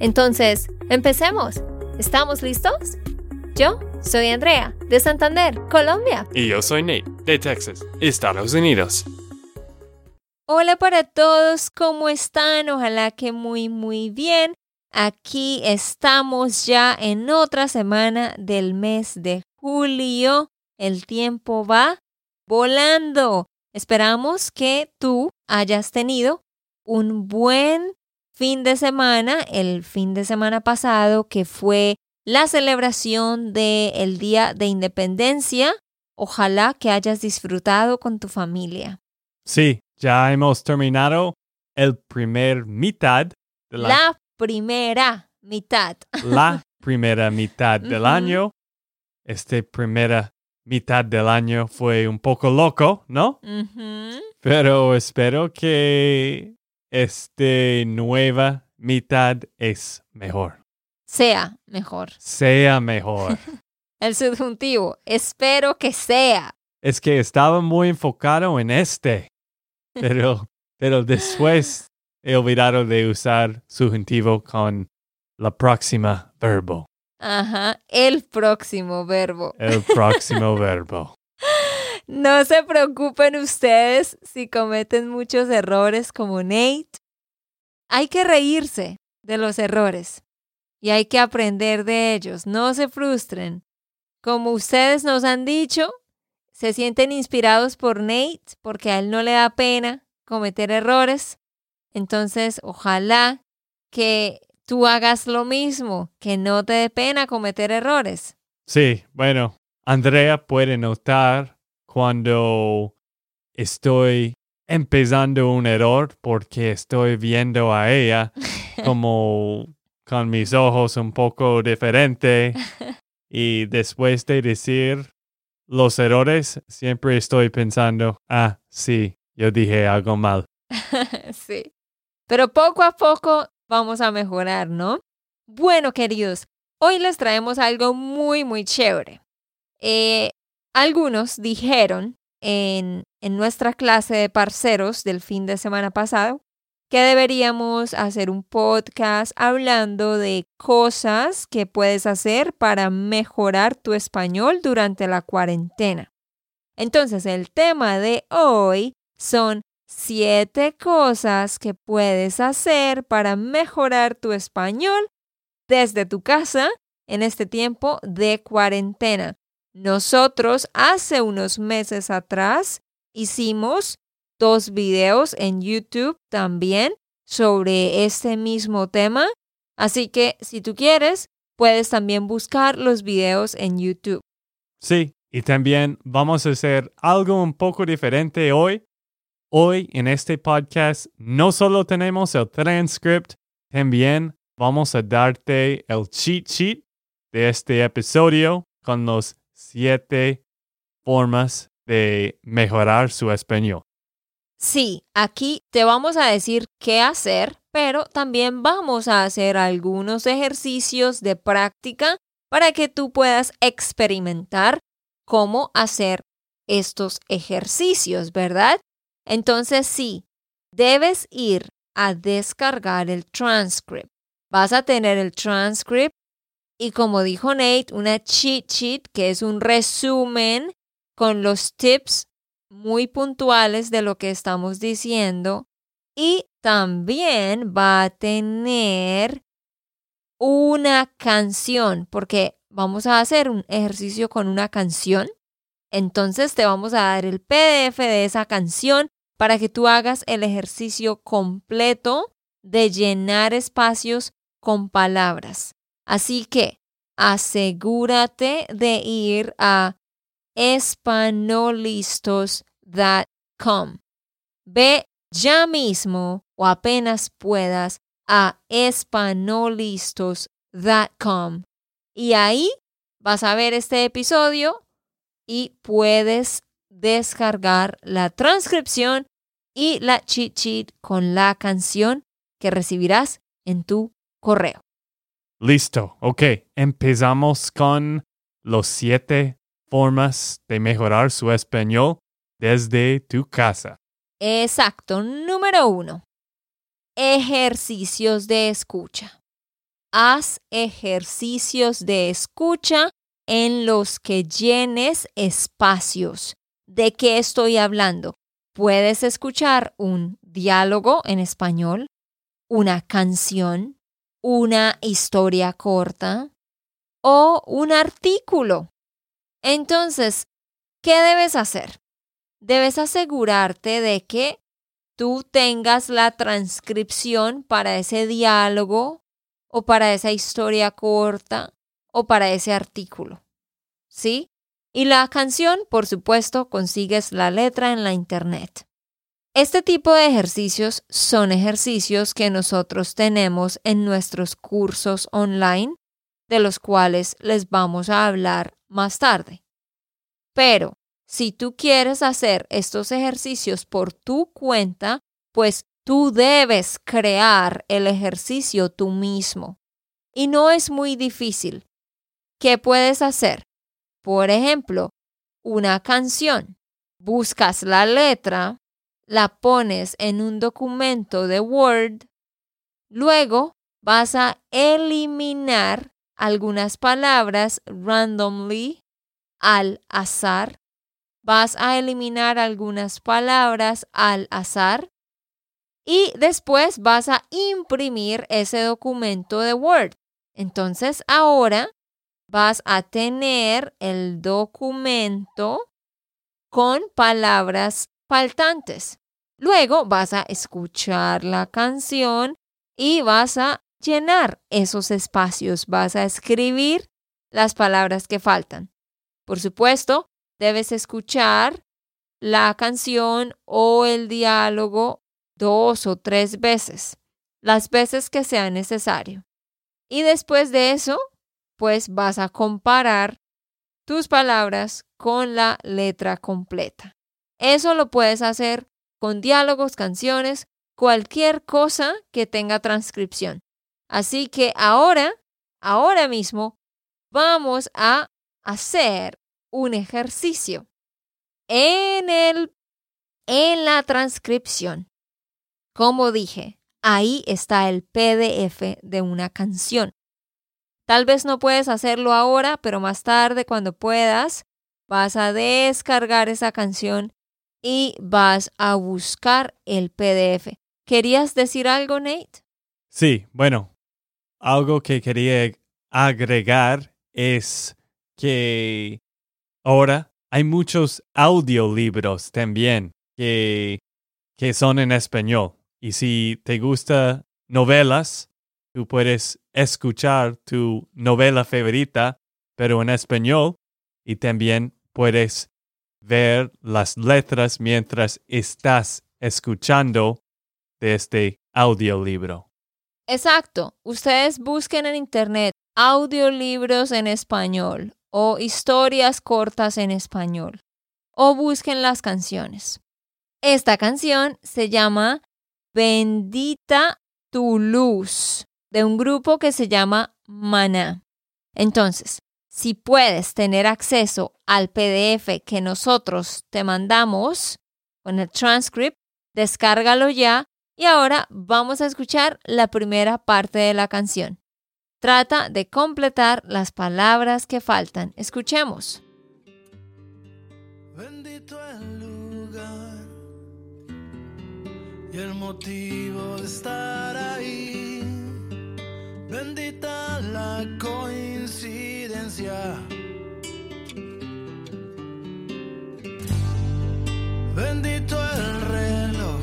Entonces, empecemos. ¿Estamos listos? Yo soy Andrea, de Santander, Colombia. Y yo soy Nate, de Texas, Estados Unidos. Hola para todos, ¿cómo están? Ojalá que muy, muy bien. Aquí estamos ya en otra semana del mes de julio. El tiempo va volando. Esperamos que tú hayas tenido un buen fin de semana, el fin de semana pasado que fue la celebración del Día de Independencia. Ojalá que hayas disfrutado con tu familia. Sí, ya hemos terminado el primer mitad de la, la primera mitad. La primera mitad del año. Este primera mitad del año fue un poco loco, ¿no? Pero espero que esta nueva mitad es mejor. Sea mejor. Sea mejor. El subjuntivo, espero que sea. Es que estaba muy enfocado en este, pero, pero después he olvidado de usar subjuntivo con la próxima verbo. Ajá, el próximo verbo. El próximo verbo. No se preocupen ustedes si cometen muchos errores como Nate. Hay que reírse de los errores y hay que aprender de ellos. No se frustren. Como ustedes nos han dicho, se sienten inspirados por Nate porque a él no le da pena cometer errores. Entonces, ojalá que tú hagas lo mismo, que no te dé pena cometer errores. Sí, bueno, Andrea puede notar cuando estoy empezando un error porque estoy viendo a ella como con mis ojos un poco diferente y después de decir los errores siempre estoy pensando, ah, sí, yo dije algo mal. sí. Pero poco a poco vamos a mejorar, ¿no? Bueno, queridos, hoy les traemos algo muy, muy chévere. Eh, algunos dijeron en, en nuestra clase de parceros del fin de semana pasado que deberíamos hacer un podcast hablando de cosas que puedes hacer para mejorar tu español durante la cuarentena. Entonces, el tema de hoy son siete cosas que puedes hacer para mejorar tu español desde tu casa en este tiempo de cuarentena. Nosotros hace unos meses atrás hicimos dos videos en YouTube también sobre este mismo tema. Así que si tú quieres, puedes también buscar los videos en YouTube. Sí, y también vamos a hacer algo un poco diferente hoy Hoy en este podcast no solo tenemos el transcript, también vamos a darte el cheat sheet de este episodio con los siete formas de mejorar su español. Sí, aquí te vamos a decir qué hacer, pero también vamos a hacer algunos ejercicios de práctica para que tú puedas experimentar cómo hacer estos ejercicios, ¿verdad? Entonces sí, debes ir a descargar el transcript. Vas a tener el transcript y como dijo Nate, una cheat sheet que es un resumen con los tips muy puntuales de lo que estamos diciendo y también va a tener una canción porque vamos a hacer un ejercicio con una canción. Entonces te vamos a dar el PDF de esa canción para que tú hagas el ejercicio completo de llenar espacios con palabras. Así que asegúrate de ir a espanolistos.com. Ve ya mismo o apenas puedas a espanolistos.com y ahí vas a ver este episodio y puedes descargar la transcripción y la cheat sheet con la canción que recibirás en tu correo. Listo, ok. Empezamos con los siete formas de mejorar su español desde tu casa. Exacto. Número uno. Ejercicios de escucha. Haz ejercicios de escucha en los que llenes espacios. ¿De qué estoy hablando? Puedes escuchar un diálogo en español, una canción, una historia corta o un artículo. Entonces, ¿qué debes hacer? Debes asegurarte de que tú tengas la transcripción para ese diálogo o para esa historia corta o para ese artículo. ¿Sí? Y la canción, por supuesto, consigues la letra en la internet. Este tipo de ejercicios son ejercicios que nosotros tenemos en nuestros cursos online, de los cuales les vamos a hablar más tarde. Pero si tú quieres hacer estos ejercicios por tu cuenta, pues tú debes crear el ejercicio tú mismo. Y no es muy difícil. ¿Qué puedes hacer? Por ejemplo, una canción. Buscas la letra, la pones en un documento de Word, luego vas a eliminar algunas palabras randomly al azar. Vas a eliminar algunas palabras al azar y después vas a imprimir ese documento de Word. Entonces ahora vas a tener el documento con palabras faltantes. Luego vas a escuchar la canción y vas a llenar esos espacios, vas a escribir las palabras que faltan. Por supuesto, debes escuchar la canción o el diálogo dos o tres veces, las veces que sea necesario. Y después de eso, pues vas a comparar tus palabras con la letra completa. Eso lo puedes hacer con diálogos, canciones, cualquier cosa que tenga transcripción. Así que ahora, ahora mismo, vamos a hacer un ejercicio en el en la transcripción. Como dije, ahí está el PDF de una canción. Tal vez no puedes hacerlo ahora, pero más tarde, cuando puedas, vas a descargar esa canción y vas a buscar el PDF. ¿Querías decir algo, Nate? Sí, bueno, algo que quería agregar es que ahora hay muchos audiolibros también que, que son en español. Y si te gusta novelas, tú puedes escuchar tu novela favorita, pero en español, y también puedes ver las letras mientras estás escuchando de este audiolibro. Exacto. Ustedes busquen en Internet audiolibros en español o historias cortas en español o busquen las canciones. Esta canción se llama Bendita tu luz de un grupo que se llama Mana. Entonces, si puedes tener acceso al PDF que nosotros te mandamos con el transcript, descárgalo ya y ahora vamos a escuchar la primera parte de la canción. Trata de completar las palabras que faltan. Escuchemos. Bendito el lugar y el motivo de estar ahí. Bendita la coincidencia. Bendito el reloj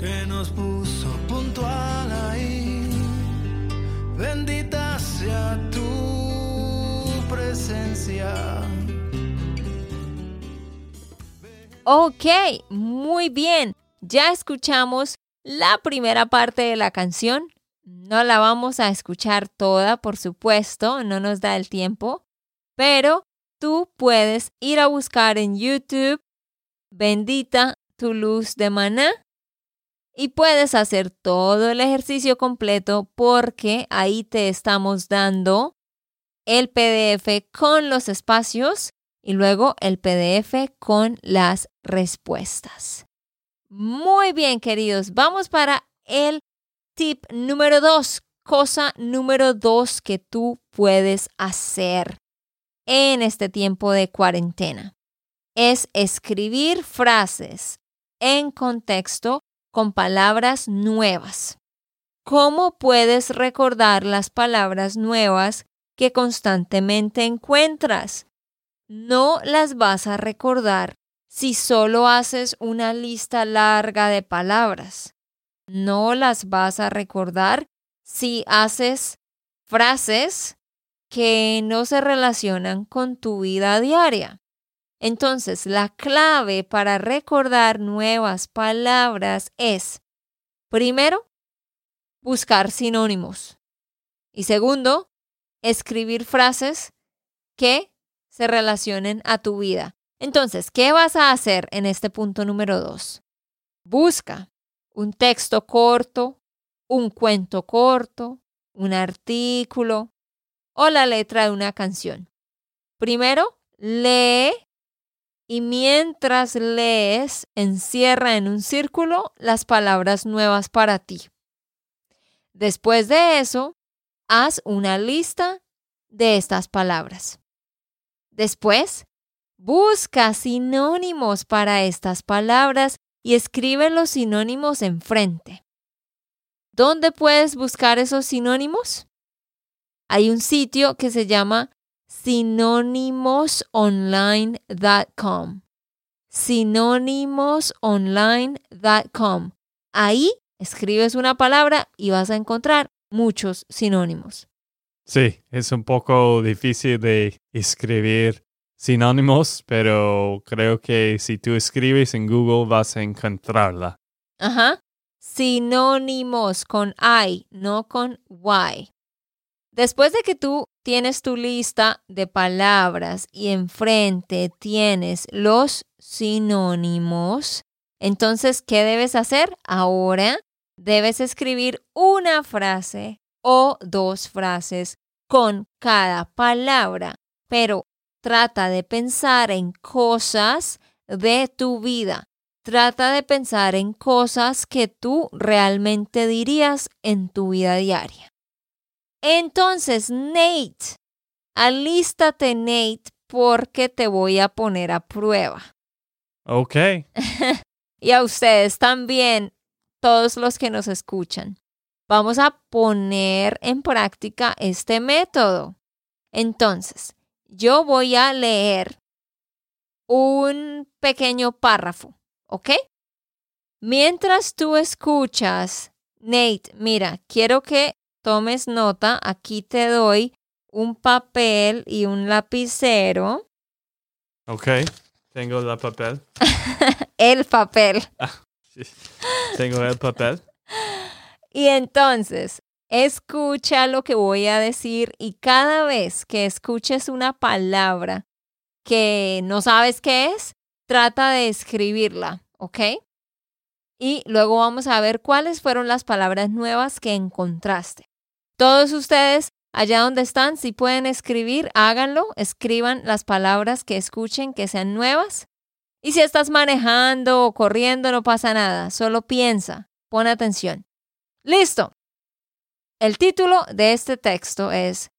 que nos puso puntual ahí. Bendita sea tu presencia. Ok, muy bien. Ya escuchamos la primera parte de la canción. No la vamos a escuchar toda, por supuesto, no nos da el tiempo, pero tú puedes ir a buscar en YouTube Bendita tu luz de maná y puedes hacer todo el ejercicio completo porque ahí te estamos dando el PDF con los espacios y luego el PDF con las respuestas. Muy bien, queridos, vamos para el tip número dos, cosa número dos que tú puedes hacer en este tiempo de cuarentena. Es escribir frases en contexto con palabras nuevas. ¿Cómo puedes recordar las palabras nuevas que constantemente encuentras? No las vas a recordar si solo haces una lista larga de palabras. No las vas a recordar si haces frases que no se relacionan con tu vida diaria. Entonces, la clave para recordar nuevas palabras es, primero, buscar sinónimos. Y segundo, escribir frases que se relacionen a tu vida. Entonces, ¿qué vas a hacer en este punto número dos? Busca un texto corto, un cuento corto, un artículo o la letra de una canción. Primero, lee y mientras lees, encierra en un círculo las palabras nuevas para ti. Después de eso, haz una lista de estas palabras. Después, Busca sinónimos para estas palabras y escribe los sinónimos enfrente. ¿Dónde puedes buscar esos sinónimos? Hay un sitio que se llama sinónimosonline.com. Sinónimosonline.com. Ahí escribes una palabra y vas a encontrar muchos sinónimos. Sí, es un poco difícil de escribir sinónimos, pero creo que si tú escribes en Google vas a encontrarla. Ajá. Sinónimos con I, no con Y. Después de que tú tienes tu lista de palabras y enfrente tienes los sinónimos, entonces, ¿qué debes hacer? Ahora debes escribir una frase o dos frases con cada palabra, pero Trata de pensar en cosas de tu vida. Trata de pensar en cosas que tú realmente dirías en tu vida diaria. Entonces, Nate, alístate, Nate, porque te voy a poner a prueba. Ok. y a ustedes también, todos los que nos escuchan. Vamos a poner en práctica este método. Entonces, yo voy a leer un pequeño párrafo, ¿ok? Mientras tú escuchas, Nate, mira, quiero que tomes nota. Aquí te doy un papel y un lapicero. Ok, tengo el papel. el papel. Ah, tengo el papel. Y entonces, Escucha lo que voy a decir y cada vez que escuches una palabra que no sabes qué es, trata de escribirla, ¿ok? Y luego vamos a ver cuáles fueron las palabras nuevas que encontraste. Todos ustedes, allá donde están, si pueden escribir, háganlo, escriban las palabras que escuchen que sean nuevas. Y si estás manejando o corriendo, no pasa nada, solo piensa, pon atención. Listo, el título de este texto es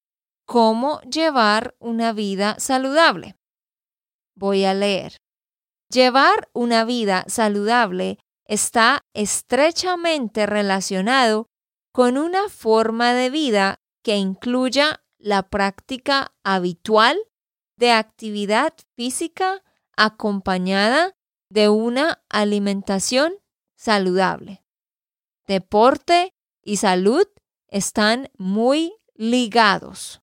¿Cómo llevar una vida saludable? Voy a leer. Llevar una vida saludable está estrechamente relacionado con una forma de vida que incluya la práctica habitual de actividad física acompañada de una alimentación saludable. Deporte y salud están muy ligados.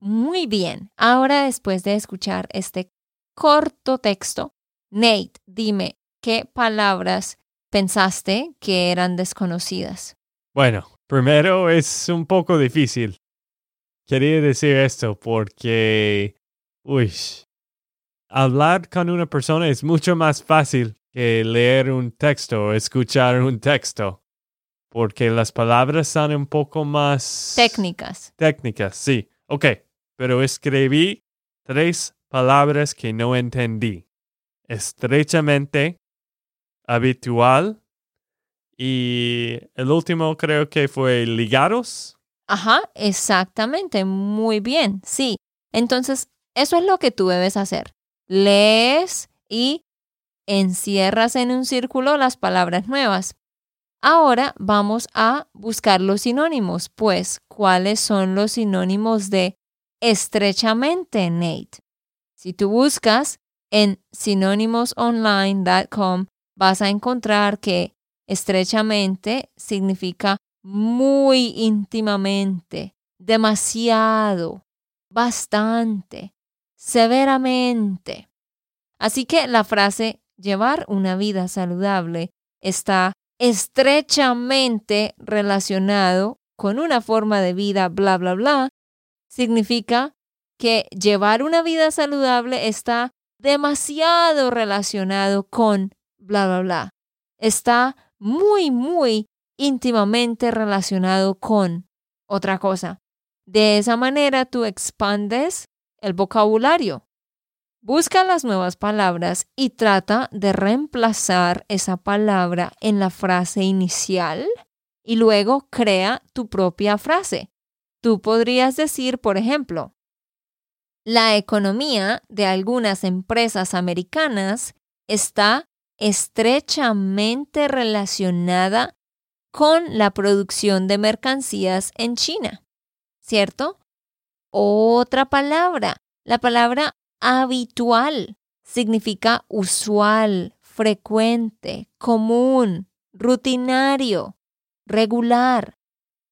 Muy bien, ahora después de escuchar este corto texto, Nate, dime qué palabras pensaste que eran desconocidas? Bueno, primero es un poco difícil. Quería decir esto porque, uy, hablar con una persona es mucho más fácil que leer un texto o escuchar un texto, porque las palabras son un poco más Técnicas. técnicas, sí. Ok, pero escribí tres palabras que no entendí. Estrechamente, habitual y el último creo que fue ligados. Ajá, exactamente, muy bien, sí. Entonces, eso es lo que tú debes hacer. Lees y encierras en un círculo las palabras nuevas. Ahora vamos a buscar los sinónimos, pues, ¿cuáles son los sinónimos de estrechamente, Nate? Si tú buscas en sinónimosonline.com, vas a encontrar que estrechamente significa muy íntimamente, demasiado, bastante, severamente. Así que la frase llevar una vida saludable está estrechamente relacionado con una forma de vida bla bla bla, significa que llevar una vida saludable está demasiado relacionado con bla bla bla. Está muy, muy íntimamente relacionado con otra cosa. De esa manera tú expandes el vocabulario. Busca las nuevas palabras y trata de reemplazar esa palabra en la frase inicial y luego crea tu propia frase. Tú podrías decir, por ejemplo, la economía de algunas empresas americanas está estrechamente relacionada con la producción de mercancías en China, ¿cierto? Otra palabra, la palabra habitual significa usual, frecuente, común, rutinario, regular,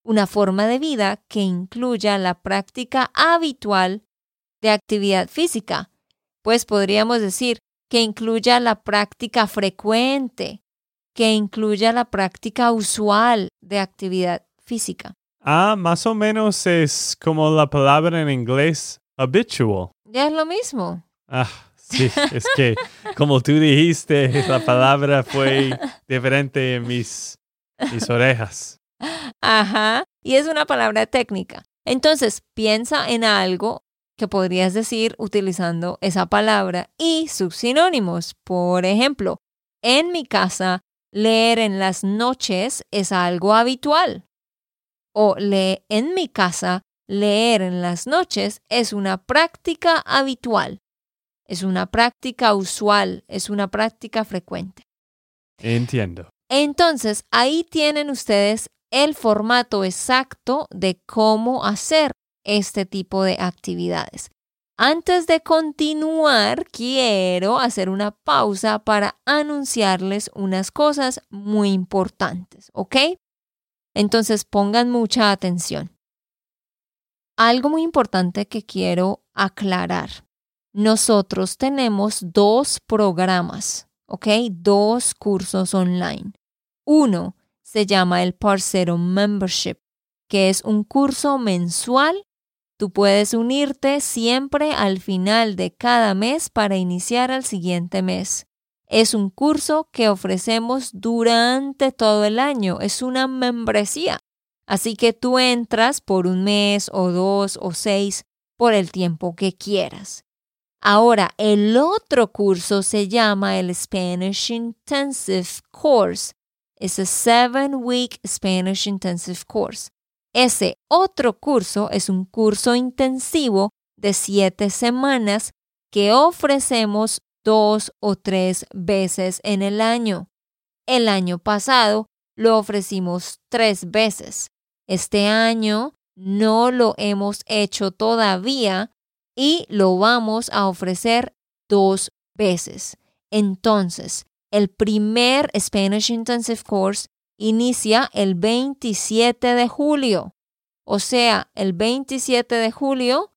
una forma de vida que incluya la práctica habitual de actividad física, pues podríamos decir que incluya la práctica frecuente, que incluya la práctica usual de actividad física. Ah, más o menos es como la palabra en inglés habitual. Ya es lo mismo. Ah, sí, es que como tú dijiste, la palabra fue diferente en mis, mis orejas. Ajá, y es una palabra técnica. Entonces, piensa en algo que podrías decir utilizando esa palabra y sus sinónimos. Por ejemplo, en mi casa, leer en las noches es algo habitual. O le en mi casa, leer en las noches es una práctica habitual. Es una práctica usual, es una práctica frecuente. Entiendo. Entonces, ahí tienen ustedes el formato exacto de cómo hacer este tipo de actividades. Antes de continuar, quiero hacer una pausa para anunciarles unas cosas muy importantes, ¿ok? Entonces pongan mucha atención. Algo muy importante que quiero aclarar. Nosotros tenemos dos programas, ¿ok? Dos cursos online. Uno se llama el Parcero Membership, que es un curso mensual Tú puedes unirte siempre al final de cada mes para iniciar al siguiente mes. Es un curso que ofrecemos durante todo el año. Es una membresía. Así que tú entras por un mes o dos o seis por el tiempo que quieras. Ahora, el otro curso se llama el Spanish Intensive Course. Es a seven week Spanish Intensive Course. Ese otro curso es un curso intensivo de siete semanas que ofrecemos dos o tres veces en el año. El año pasado lo ofrecimos tres veces. Este año no lo hemos hecho todavía y lo vamos a ofrecer dos veces. Entonces, el primer Spanish Intensive Course inicia el 27 de julio. O sea, el 27 de julio,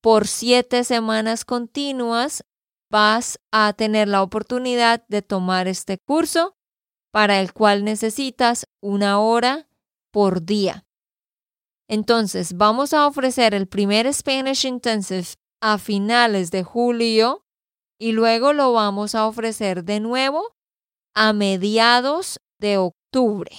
por siete semanas continuas, vas a tener la oportunidad de tomar este curso para el cual necesitas una hora por día. Entonces, vamos a ofrecer el primer Spanish Intensive a finales de julio y luego lo vamos a ofrecer de nuevo a mediados de octubre.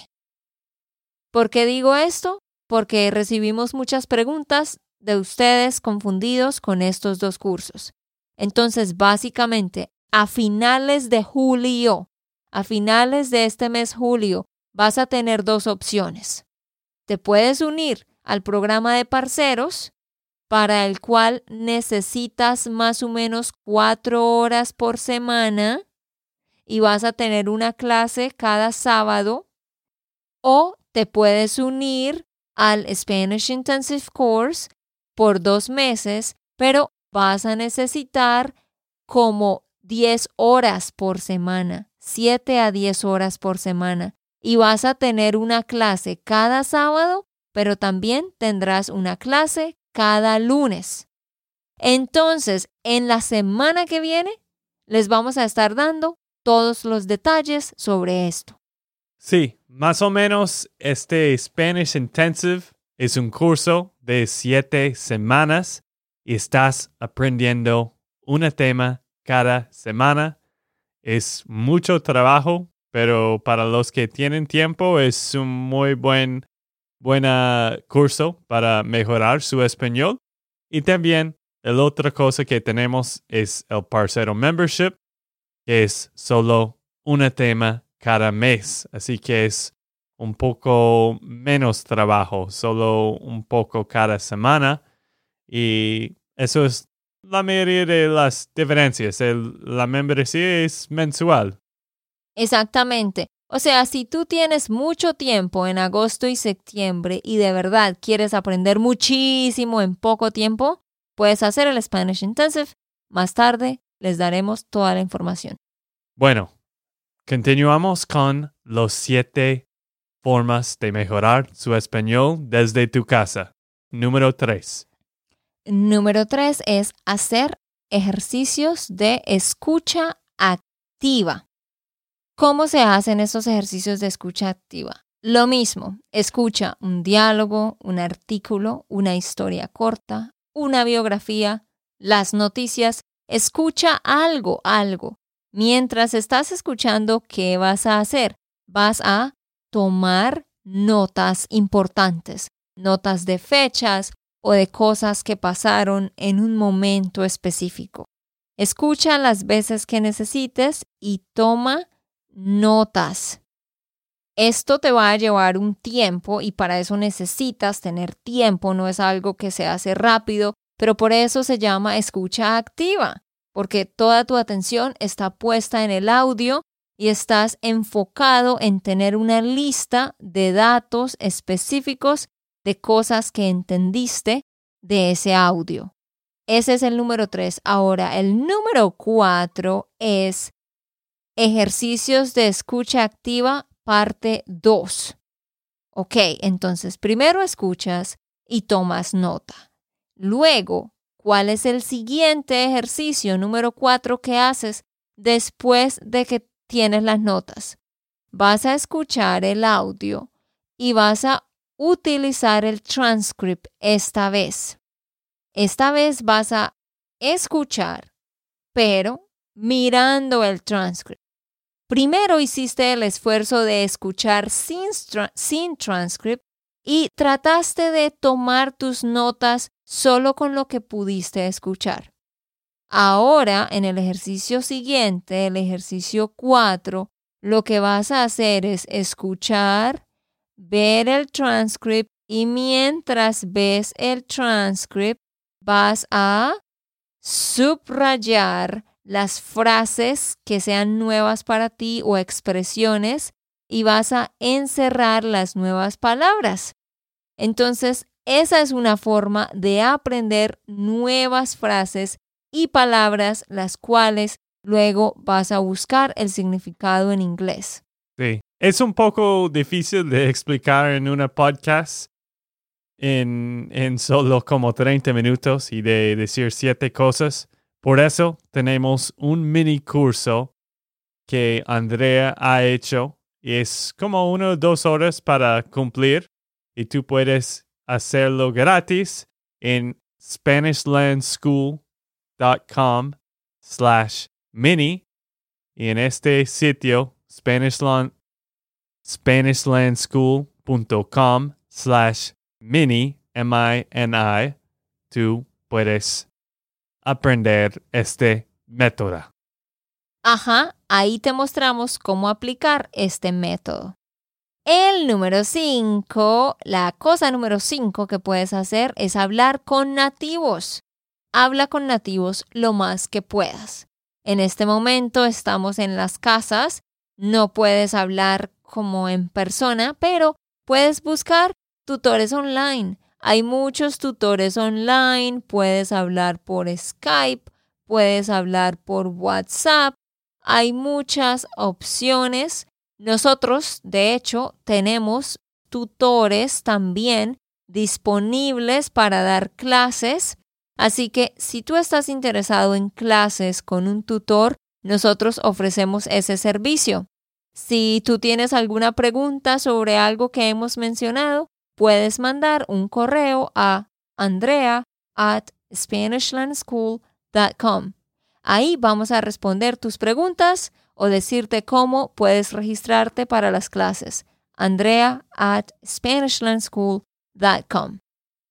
¿Por qué digo esto? Porque recibimos muchas preguntas de ustedes confundidos con estos dos cursos. Entonces, básicamente, a finales de julio, a finales de este mes julio, vas a tener dos opciones. Te puedes unir al programa de parceros, para el cual necesitas más o menos cuatro horas por semana y vas a tener una clase cada sábado, o te puedes unir al Spanish Intensive Course por dos meses, pero vas a necesitar como 10 horas por semana, 7 a 10 horas por semana. Y vas a tener una clase cada sábado, pero también tendrás una clase cada lunes. Entonces, en la semana que viene, les vamos a estar dando todos los detalles sobre esto. Sí, más o menos este Spanish Intensive es un curso de siete semanas y estás aprendiendo un tema cada semana. Es mucho trabajo, pero para los que tienen tiempo es un muy buen buena curso para mejorar su español. Y también la otra cosa que tenemos es el Parcero Membership, que es solo un tema cada mes. Así que es un poco menos trabajo, solo un poco cada semana. Y eso es la mayoría de las diferencias. la membresía es mensual. Exactamente. O sea, si tú tienes mucho tiempo en agosto y septiembre y de verdad quieres aprender muchísimo en poco tiempo, puedes hacer el Spanish Intensive. Más tarde les daremos toda la información. Bueno, continuamos con los siete formas de mejorar su español desde tu casa. Número tres. Número tres es hacer ejercicios de escucha activa. ¿Cómo se hacen estos ejercicios de escucha activa? Lo mismo, escucha un diálogo, un artículo, una historia corta, una biografía, las noticias, escucha algo, algo. Mientras estás escuchando, ¿qué vas a hacer? Vas a tomar notas importantes, notas de fechas o de cosas que pasaron en un momento específico. Escucha las veces que necesites y toma notas. Esto te va a llevar un tiempo y para eso necesitas tener tiempo, no es algo que se hace rápido, pero por eso se llama escucha activa, porque toda tu atención está puesta en el audio y estás enfocado en tener una lista de datos específicos de cosas que entendiste de ese audio. Ese es el número tres. Ahora, el número cuatro es Ejercicios de escucha activa, parte 2. Ok, entonces primero escuchas y tomas nota. Luego, ¿cuál es el siguiente ejercicio número 4 que haces después de que tienes las notas? Vas a escuchar el audio y vas a utilizar el transcript esta vez. Esta vez vas a escuchar, pero mirando el transcript. Primero hiciste el esfuerzo de escuchar sin, transcript y trataste de tomar tus notas solo con lo que pudiste escuchar. Ahora, en el ejercicio siguiente, el ejercicio 4, lo que vas a hacer es escuchar, ver el transcript y mientras ves el transcript vas a subrayar las frases que sean nuevas para ti o expresiones y vas a encerrar las nuevas palabras. Entonces, esa es una forma de aprender nuevas frases y palabras, las cuales luego vas a buscar el significado en inglés. Sí, es un poco difícil de explicar en una podcast en, en solo como 30 minutos y de decir siete cosas. Por eso tenemos un mini curso que Andrea ha hecho. Y es como una o dos horas para cumplir y tú puedes hacerlo gratis en SpanishLandSchool.com slash mini. Y en este sitio Spanishland, SpanishLandSchool.com slash mini M-I-N-I tú puedes aprender este método. Ajá, ahí te mostramos cómo aplicar este método. El número 5, la cosa número 5 que puedes hacer es hablar con nativos. Habla con nativos lo más que puedas. En este momento estamos en las casas, no puedes hablar como en persona, pero puedes buscar tutores online. Hay muchos tutores online, puedes hablar por Skype, puedes hablar por WhatsApp, hay muchas opciones. Nosotros, de hecho, tenemos tutores también disponibles para dar clases. Así que si tú estás interesado en clases con un tutor, nosotros ofrecemos ese servicio. Si tú tienes alguna pregunta sobre algo que hemos mencionado, puedes mandar un correo a andrea at SpanishLandSchool.com. Ahí vamos a responder tus preguntas o decirte cómo puedes registrarte para las clases. Andrea at SpanishLandSchool.com.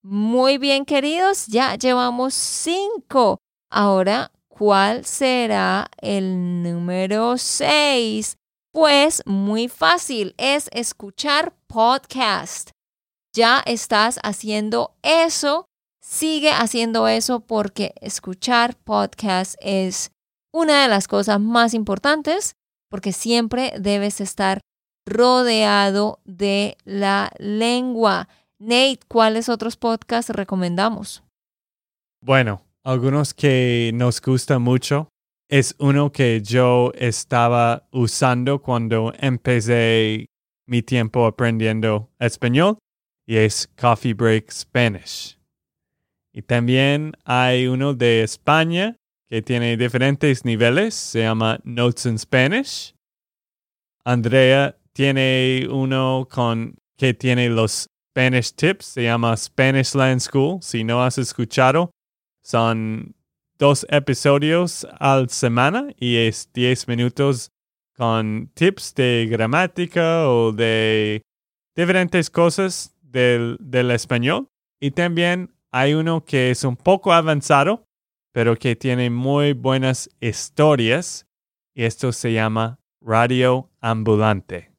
Muy bien, queridos, ya llevamos cinco. Ahora, ¿cuál será el número seis? Pues muy fácil, es escuchar podcast. Ya estás haciendo eso Sigue haciendo eso porque escuchar podcast es una de las cosas más importantes porque siempre debes estar rodeado de la lengua. Nate, ¿cuáles otros podcasts recomendamos? Bueno, algunos que nos gustan mucho. Es uno que yo estaba usando cuando empecé mi tiempo aprendiendo español y es Coffee Break Spanish. Y también hay uno de España que tiene diferentes niveles, se llama Notes in Spanish. Andrea tiene uno con que tiene los Spanish tips, se llama Spanish Land School. Si no has escuchado, son dos episodios al semana y es 10 minutos con tips de gramática o de diferentes cosas del, del español. Y también hay uno que es un poco avanzado, pero que tiene muy buenas historias. Y esto se llama Radio Ambulante.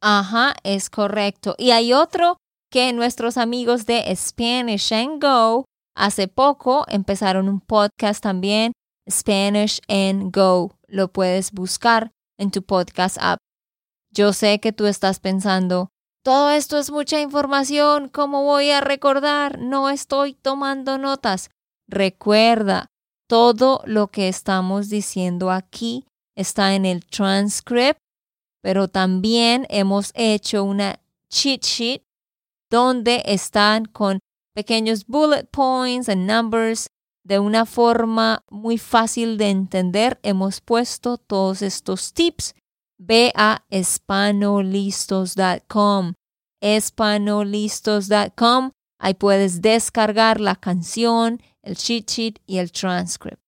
Ajá, es correcto. Y hay otro que nuestros amigos de Spanish and Go hace poco empezaron un podcast también, Spanish and Go. Lo puedes buscar en tu podcast app. Yo sé que tú estás pensando, todo esto es mucha información. ¿Cómo voy a recordar? No estoy tomando notas. Recuerda, todo lo que estamos diciendo aquí está en el transcript, pero también hemos hecho una cheat sheet donde están con pequeños bullet points and numbers de una forma muy fácil de entender. Hemos puesto todos estos tips Ve a espanolistos.com. Espanolistos.com. Ahí puedes descargar la canción, el cheat sheet y el transcript.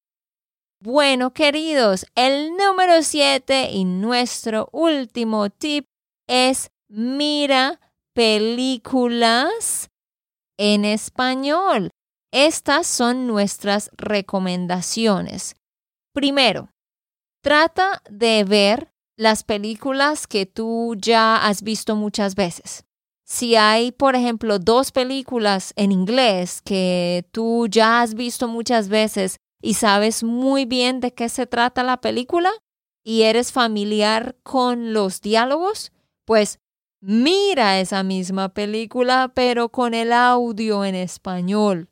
Bueno, queridos, el número 7 y nuestro último tip es mira películas en español. Estas son nuestras recomendaciones. Primero, trata de ver las películas que tú ya has visto muchas veces. Si hay, por ejemplo, dos películas en inglés que tú ya has visto muchas veces y sabes muy bien de qué se trata la película y eres familiar con los diálogos, pues mira esa misma película pero con el audio en español.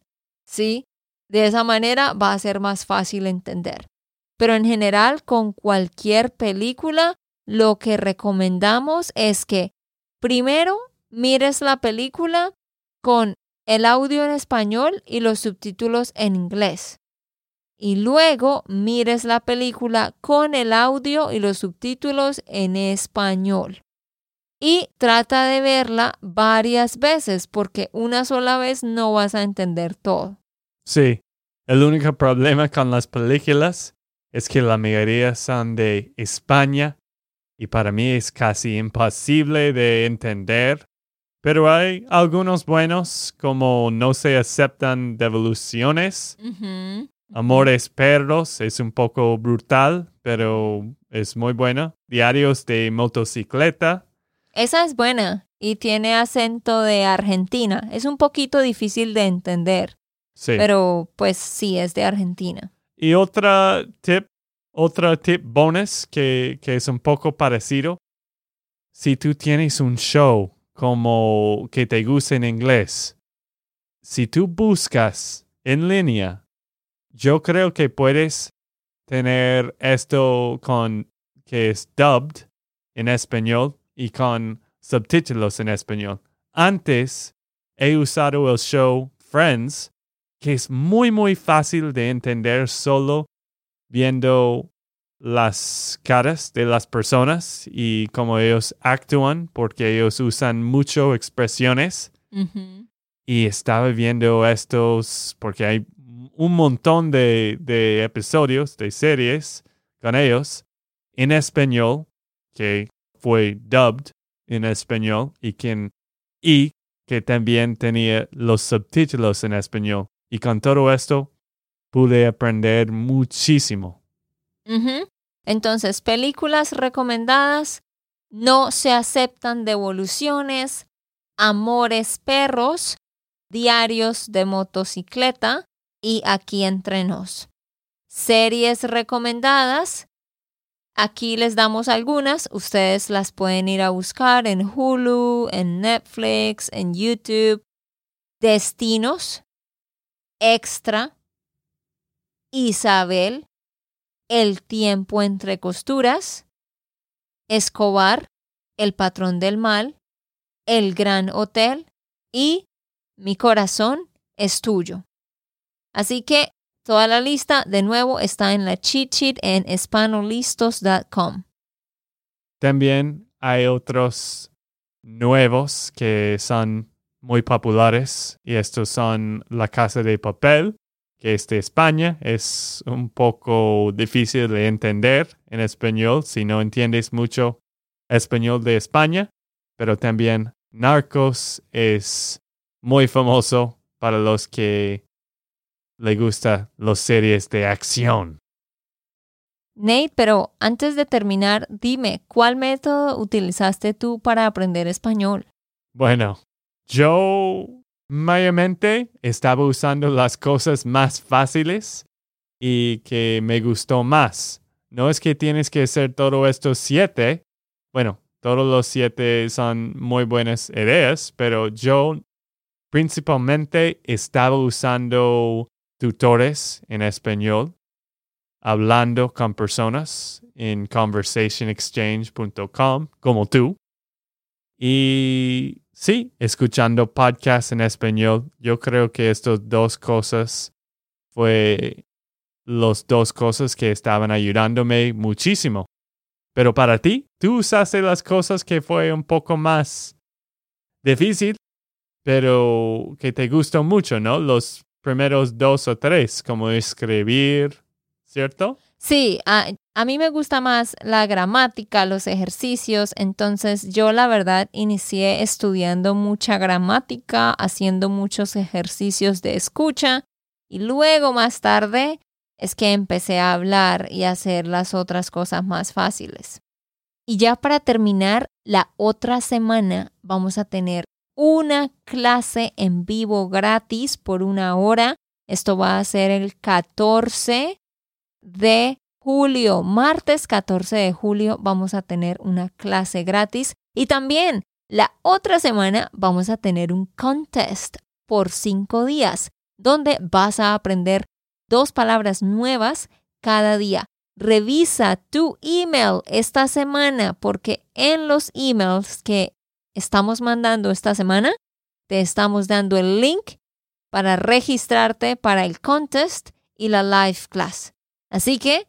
¿Sí? De esa manera va a ser más fácil entender. Pero en general, con cualquier película, lo que recomendamos es que primero mires la película con el audio en español y los subtítulos en inglés. Y luego mires la película con el audio y los subtítulos en español. y trata de verla varias veces porque una sola vez no vas a entender todo. Sí, el único problema con las películas es que la mayoría son de España y para mí es casi imposible de entender. Pero hay algunos buenos como No se aceptan devoluciones. Amores Perros es un poco brutal, pero es muy bueno. Diarios de motocicleta. Esa es buena y tiene acento de Argentina. Es un poquito difícil de entender, Sí. pero pues sí es de Argentina. Y otra tip, otra tip bonus que, que es un poco parecido. Si tú tienes un show como que te gusta en inglés, si tú buscas en línea, yo creo que puedes tener esto con que es dubbed en español y con subtítulos en español. Antes he usado el show Friends que es muy muy fácil de entender solo viendo las caras de las personas y cómo ellos actúan, porque ellos usan mucho expresiones. Y estaba viendo estos, porque hay un montón de, de episodios, de series con ellos en español, que fue dubbed en español y, quien, y que también tenía los subtítulos en español. Y con todo esto pude aprender muchísimo. Entonces, películas recomendadas, no se aceptan devoluciones, amores perros, diarios de motocicleta y aquí entre nos. Series recomendadas, aquí les damos algunas, ustedes las pueden ir a buscar en Hulu, en Netflix, en YouTube. Destinos, Extra, Isabel, El tiempo entre costuras, Escobar, El patrón del mal, El gran hotel y Mi corazón es tuyo. Así que toda la lista de nuevo está en la cheat sheet en espanolistos.com. También hay otros nuevos que son muy populares y estos son La Casa de Papel, que es de España. Es un poco difícil de entender en español si no entiendes mucho español de España, pero también Narcos es muy famoso para los que le gustan las series de acción. Nate, pero antes de terminar, dime, ¿cuál método utilizaste tú para aprender español? Bueno, yo mayormente estaba usando las cosas más fáciles y que me gustó más. No es que tienes que hacer todo estos siete. Bueno, todos los siete son muy buenas ideas, pero yo principalmente estaba usando tutores en español, hablando con personas en conversationexchange.com, como tú. Y sí, escuchando podcasts en español, yo creo que estas dos cosas fue las dos cosas que estaban ayudándome muchísimo. Pero para ti, tú usaste las cosas que fue un poco más difícil, pero que te gustó mucho, ¿no? Los primeros dos o tres, como escribir, ¿cierto? Sí, a, a mí me gusta más la gramática, los ejercicios, entonces yo la verdad inicié estudiando mucha gramática, haciendo muchos ejercicios de escucha y luego más tarde es que empecé a hablar y a hacer las otras cosas más fáciles. Y ya para terminar, la otra semana vamos a tener una clase en vivo gratis por una hora. Esto va a ser el 14 de julio, martes 14 de julio, vamos a tener una clase gratis. Y también la otra semana vamos a tener un contest por cinco días, donde vas a aprender dos palabras nuevas cada día. Revisa tu email esta semana porque en los emails que estamos mandando esta semana, te estamos dando el link para registrarte para el contest y la live class. Así que